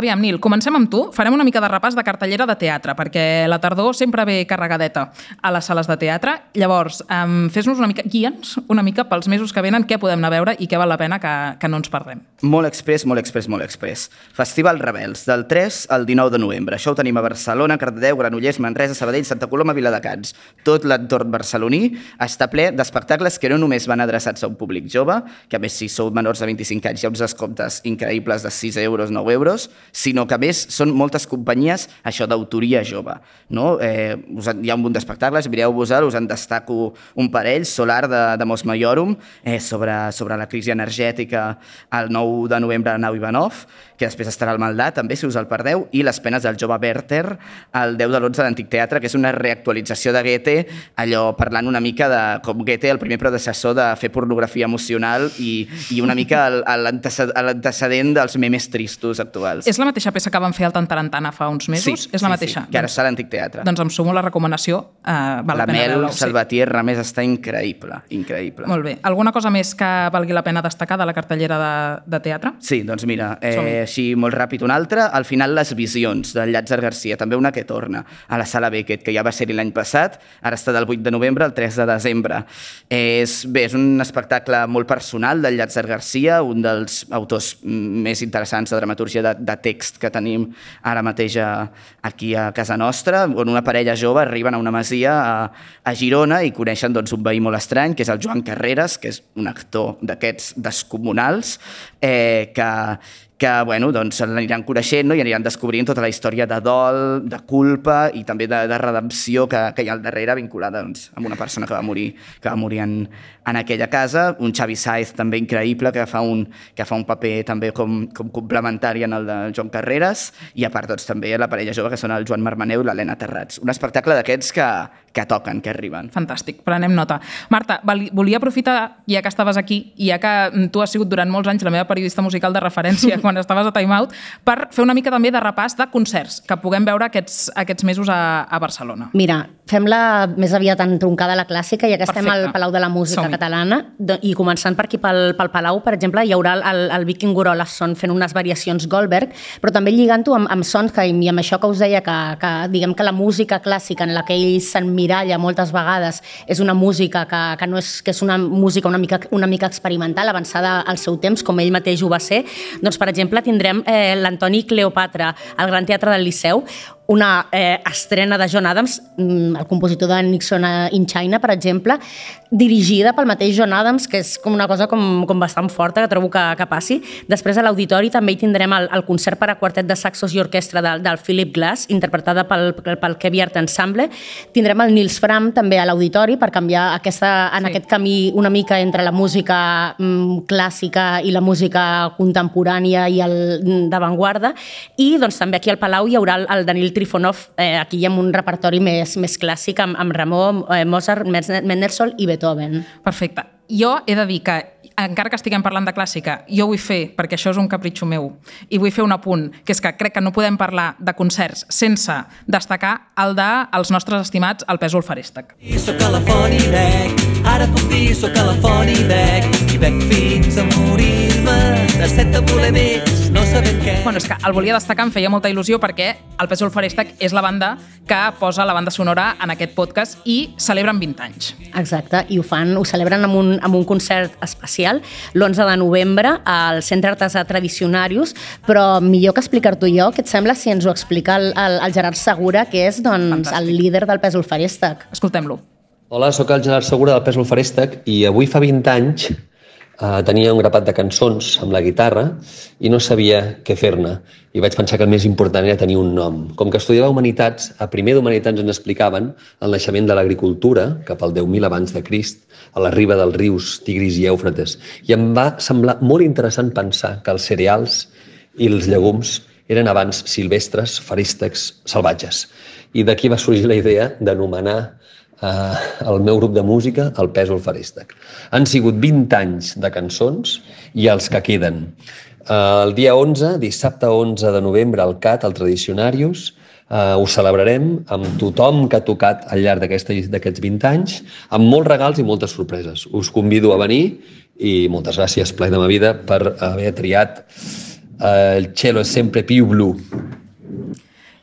Aviam, Nil, comencem amb tu. Farem una mica de repàs de cartellera de teatre, perquè la tardor sempre ve carregadeta a les sales de teatre. Llavors, um, fes-nos una mica, guia'ns una mica pels mesos que venen, què podem anar a veure i què val la pena que, que no ens perdem. Molt express, molt express, molt express. Festival Rebels, del 3 al 19 de novembre. Això ho tenim a Barcelona, Cardedeu, Granollers, Manresa, Sabadell, Santa Coloma, Viladecans. Tot l'entorn barceloní està ple d'espectacles que no només van adreçats a un públic jove, que a més si sou menors de 25 anys hi ha uns descomptes increïbles de 6 euros, 9 euros, sinó que a més són moltes companyies, això d'autoria jove. No? Eh, us hi ha un munt d'espectacles, mireu-vos-el, us en destaco un parell, Solar de, de Mos Maiorum, eh, sobre, sobre la crisi energètica el 9 de novembre a Nau Ivanov, que després estarà al Maldà, també, si us el perdeu, i Les penes del jove Werther, el 10 de l'11 de l'Antic Teatre, que és una reactualització de Goethe, allò parlant una mica de com Goethe, el primer predecessor de fer pornografia emocional i, i una mica l'antecedent dels memes tristos actuals. És la mateixa peça que van fer al Tantarantana fa uns mesos? és la mateixa? Sí, que ara està a l'Antic Teatre. Doncs em sumo la recomanació. Uh, val la la pena Mel veure-ho, Salvatier Ramés està increïble, increïble. Molt bé. Alguna cosa més que valgui la pena destacar de la cartellera de, de teatre? Sí, doncs mira, eh, així molt ràpid una altra, al final les visions del Llàtzer Garcia, també una que torna a la Sala Beckett, que ja va ser-hi l'any passat, ara està del 8 de novembre al 3 de desembre. És, bé, és un espectacle molt personal del Llàtzer Garcia, un dels autors mm, més interessants de dramatúrgia de, de text que tenim ara mateix a, aquí a casa nostra, on una parella jove arriben a una masia a, a Girona i coneixen doncs, un veí molt estrany, que és el Joan Carreras, que és un actor d'aquests descomunals, eh, que, que bueno, doncs, l'aniran coneixent no? i aniran descobrint tota la història de dol, de culpa i també de, de redempció que, que hi ha al darrere vinculada doncs, amb una persona que va morir, que va morir en, en aquella casa. Un Xavi Saez també increïble que fa un, que fa un paper també com, com complementari en el de Joan Carreras i a part doncs, també la parella jove que són el Joan Marmaneu i l'Helena Terrats. Un espectacle d'aquests que, que toquen, que arriben. Fantàstic, prenem nota. Marta, volia aprofitar, ja que estaves aquí, i ja que mm, tu has sigut durant molts anys la meva periodista musical de referència quan quan estaves a Time Out, per fer una mica també de repàs de concerts que puguem veure aquests, aquests mesos a, a Barcelona. Mira, fem-la més aviat entroncada la clàssica, ja que estem Perfecte. al Palau de la Música. Catalana, i començant per aquí pel, pel Palau, per exemple, hi haurà el, el Viking Gorolasson fent unes variacions Goldberg, però també lligant-ho amb, amb Sondheim i amb això que us deia, que, que diguem que la música clàssica en la que ell s'emmiralla moltes vegades és una música que, que, no és, que és una música una mica, una mica experimental, avançada al seu temps, com ell mateix ho va ser, doncs, per exemple, tindrem eh, l'Antoni Cleopatra al Gran Teatre del Liceu, una eh, estrena de John Adams, mm, el compositor de Nixon in China, per exemple, dirigida pel mateix John Adams, que és com una cosa com, com bastant forta, que trobo que, que passi. Després a l'auditori també hi tindrem el, el concert per a quartet de saxos i orquestra del, del Philip Glass, interpretada pel, pel Kevin Art Ensemble. Tindrem el Nils Fram també a l'auditori per canviar aquesta, en Sí. aquest camí una mica entre la música mm, clàssica i la música contemporània i el mm, d'avantguarda. I doncs, també aquí al Palau hi haurà el, el Danil Trifonov, eh, aquí hi ha un repertori més, més clàssic amb, amb Ramó, eh, Mozart, Mendelssohn i Beethoven. Perfecte. Jo he de dir que, encara que estiguem parlant de clàssica, jo vull fer, perquè això és un capritxo meu, i vull fer un apunt, que és que crec que no podem parlar de concerts sense destacar el dels nostres estimats el Pèsol Farèstec. I sóc a la font i bec, ara puc dir sóc a la font i bec, i bec fins a morir-me, de set de voler més, no sabem què. Bueno, és que el volia destacar, em feia molta il·lusió perquè el Pèsol Farèstec és la banda que posa la banda sonora en aquest podcast i celebren 20 anys. Exacte, i ho fan, ho celebren amb un, amb un concert especial l'11 de novembre al Centre Artesà Tradicionarius, però millor que explicar-t'ho jo, què et sembla si ens ho explica el, el, el Gerard Segura, que és doncs, Fantàstic. el líder del Pèsol Farèstec? Escoltem-lo. Hola, sóc el Gerard Segura del Pèsol Farèstec i avui fa 20 anys eh, tenia un grapat de cançons amb la guitarra i no sabia què fer-ne. I vaig pensar que el més important era tenir un nom. Com que estudiava Humanitats, a primer d'Humanitats ens explicaven el naixement de l'agricultura, cap al 10.000 abans de Crist, a la riba dels rius Tigris i Èufrates. I em va semblar molt interessant pensar que els cereals i els llegums eren abans silvestres, farístecs, salvatges. I d'aquí va sorgir la idea d'anomenar eh, el meu grup de música el Pèsol Farístec. Han sigut 20 anys de cançons i els que queden. Eh, el dia 11, dissabte 11 de novembre, al CAT, al Tradicionarius, eh, ho celebrarem amb tothom que ha tocat al llarg d'aquests 20 anys, amb molts regals i moltes sorpreses. Us convido a venir i moltes gràcies, Play de ma vida, per haver triat eh, El es sempre più blu.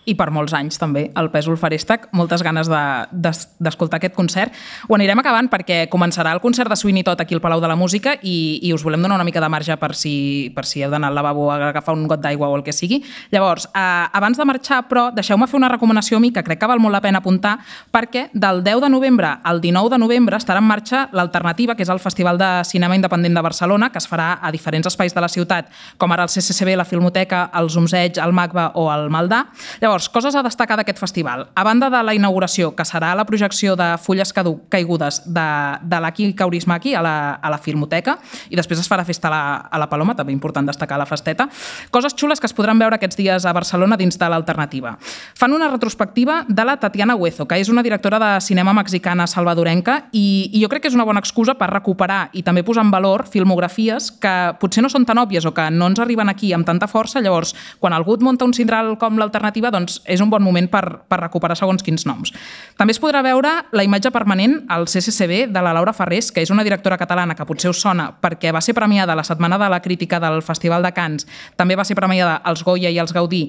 I per molts anys també, el Pèsol Farèstec. Moltes ganes de- d'es- d'escoltar aquest concert. Ho anirem acabant perquè començarà el concert de Sweeney Todd aquí al Palau de la Música i, i us volem donar una mica de marge per si, per si heu d'anar al lavabo a agafar un got d'aigua o el que sigui. Llavors, eh, abans de marxar, però, deixeu-me fer una recomanació a mi que crec que val molt la pena apuntar perquè del 10 de novembre al 19 de novembre estarà en marxa l'Alternativa, que és el Festival de Cinema Independent de Barcelona, que es farà a diferents espais de la ciutat, com ara el CCCB, la Filmoteca, el Zumzeig, el MACBA o el Maldà. Llavors, coses a destacar d'aquest festival. A banda de la inauguració, que serà la projecció de fulles caigudes de, de l'Aki Kaurismaki a la, a la Filmoteca, i després es farà festa a la, a la Paloma, també important destacar la festeta. Coses xules que es podran veure aquests dies a Barcelona dins de l'alternativa. Fan una retrospectiva de la Tatiana Huezo, que és una directora de cinema mexicana salvadorenca, i, i jo crec que és una bona excusa per recuperar i també posar en valor filmografies que potser no són tan òbvies o que no ens arriben aquí amb tanta força, llavors, quan algú et munta un cindral com l'alternativa, doncs és un bon moment per, per recuperar segons quins noms. També es podrà veure la imatge permanent al CCCB de la Laura Ferrés, que és una directora catalana que potser us sona perquè va ser premiada la Setmana de la Crítica del Festival de Cants, també va ser premiada als Goya i als Gaudí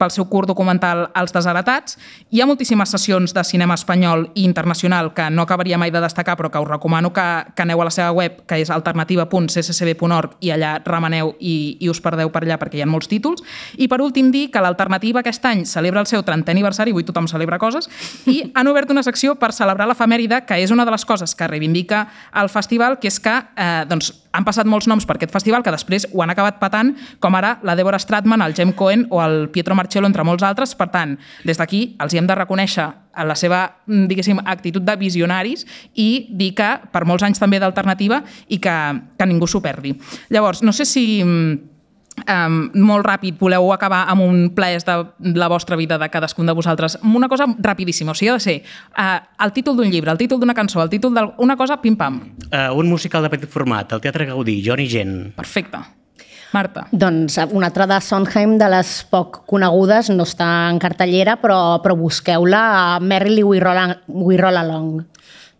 pel seu curt documental Els Desheretats. Hi ha moltíssimes sessions de cinema espanyol i internacional que no acabaria mai de destacar, però que us recomano que, que aneu a la seva web, que és alternativa.cccb.org, i allà remeneu i, i us perdeu per allà perquè hi ha molts títols. I per últim dir que l'Alternativa aquest any celebra el seu 30è aniversari, avui tothom celebra coses, i han obert una secció per celebrar l'efemèride, que és una de les coses que reivindica el festival, que és que eh, doncs, han passat molts noms per aquest festival que després ho han acabat patant, com ara la Deborah Stratman, el Jem Cohen o el Pietro Marcello, entre molts altres. Per tant, des d'aquí els hi hem de reconèixer la seva, mm, diguéssim, actitud de visionaris i dir que per molts anys també d'alternativa i que, que ningú s'ho perdi. Llavors, no sé si um, molt ràpid voleu acabar amb un plaers de la vostra vida de cadascun de vosaltres. Amb Una cosa rapidíssima, o sigui, ha de ser uh, el títol d'un llibre, el títol d'una cançó, el títol d'una cosa, pim-pam. Uh, un musical de petit format, el Teatre Gaudí, Johnny Gent. Perfecte. Marta. Doncs una altra de Sondheim, de les poc conegudes, no està en cartellera, però, però busqueu-la, Merrily We Roll, We Roll Along.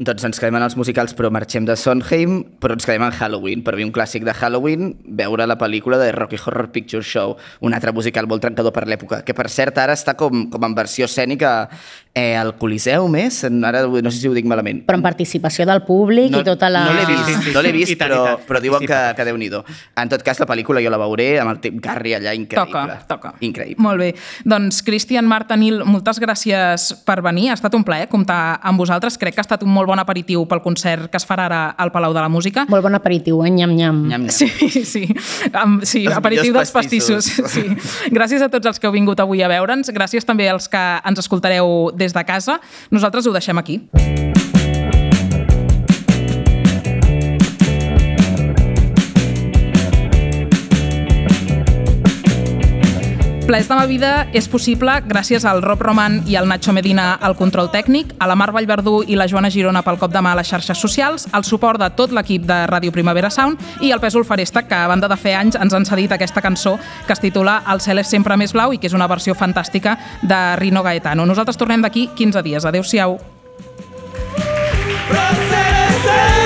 Doncs ens quedem en els musicals, però marxem de Sondheim, però ens quedem en Halloween. Per mi un clàssic de Halloween, veure la pel·lícula de Rocky Horror Picture Show, un altre musical molt trencador per l'època, que per cert ara està com, com en versió escènica eh, al Coliseu més, ara no sé si ho dic malament. Però en participació del públic No, i tota la... no l'he vist, Sí, sí, sí. no l'he vist però, tant, però diuen que, que déu-n'hi-do. En tot cas, la pel·lícula jo la veuré amb el Tim Curry allà, increïble. Toca, toca. Increïble. Molt bé. Doncs, Cristian, Marta, Nil, moltes gràcies per venir. Ha estat un plaer comptar amb vosaltres. Crec que ha estat un molt bon aperitiu pel concert que es farà ara al Palau de la Música. Molt bon aperitiu, eh? Nyam-nyam. Nyam, nyam. Sí, sí. Amb, sí, Els aperitiu dels pastissos. pastissos. Sí. Gràcies a tots els que heu vingut avui a veure'ns. Gràcies també als que ens escoltareu des de casa. Nosaltres ho deixem aquí. Plaers de ma vida és possible gràcies al Rob Roman i al Nacho Medina al control tècnic, a la Mar Vallverdú i la Joana Girona pel cop de mà a les xarxes socials, al suport de tot l'equip de Ràdio Primavera Sound i al Pèsol Faresta, que a banda de fer anys ens han cedit aquesta cançó que es titula El cel és sempre més blau i que és una versió fantàstica de Rino Gaetano. Nosaltres tornem d'aquí 15 dies. Adéu-siau. Bravo!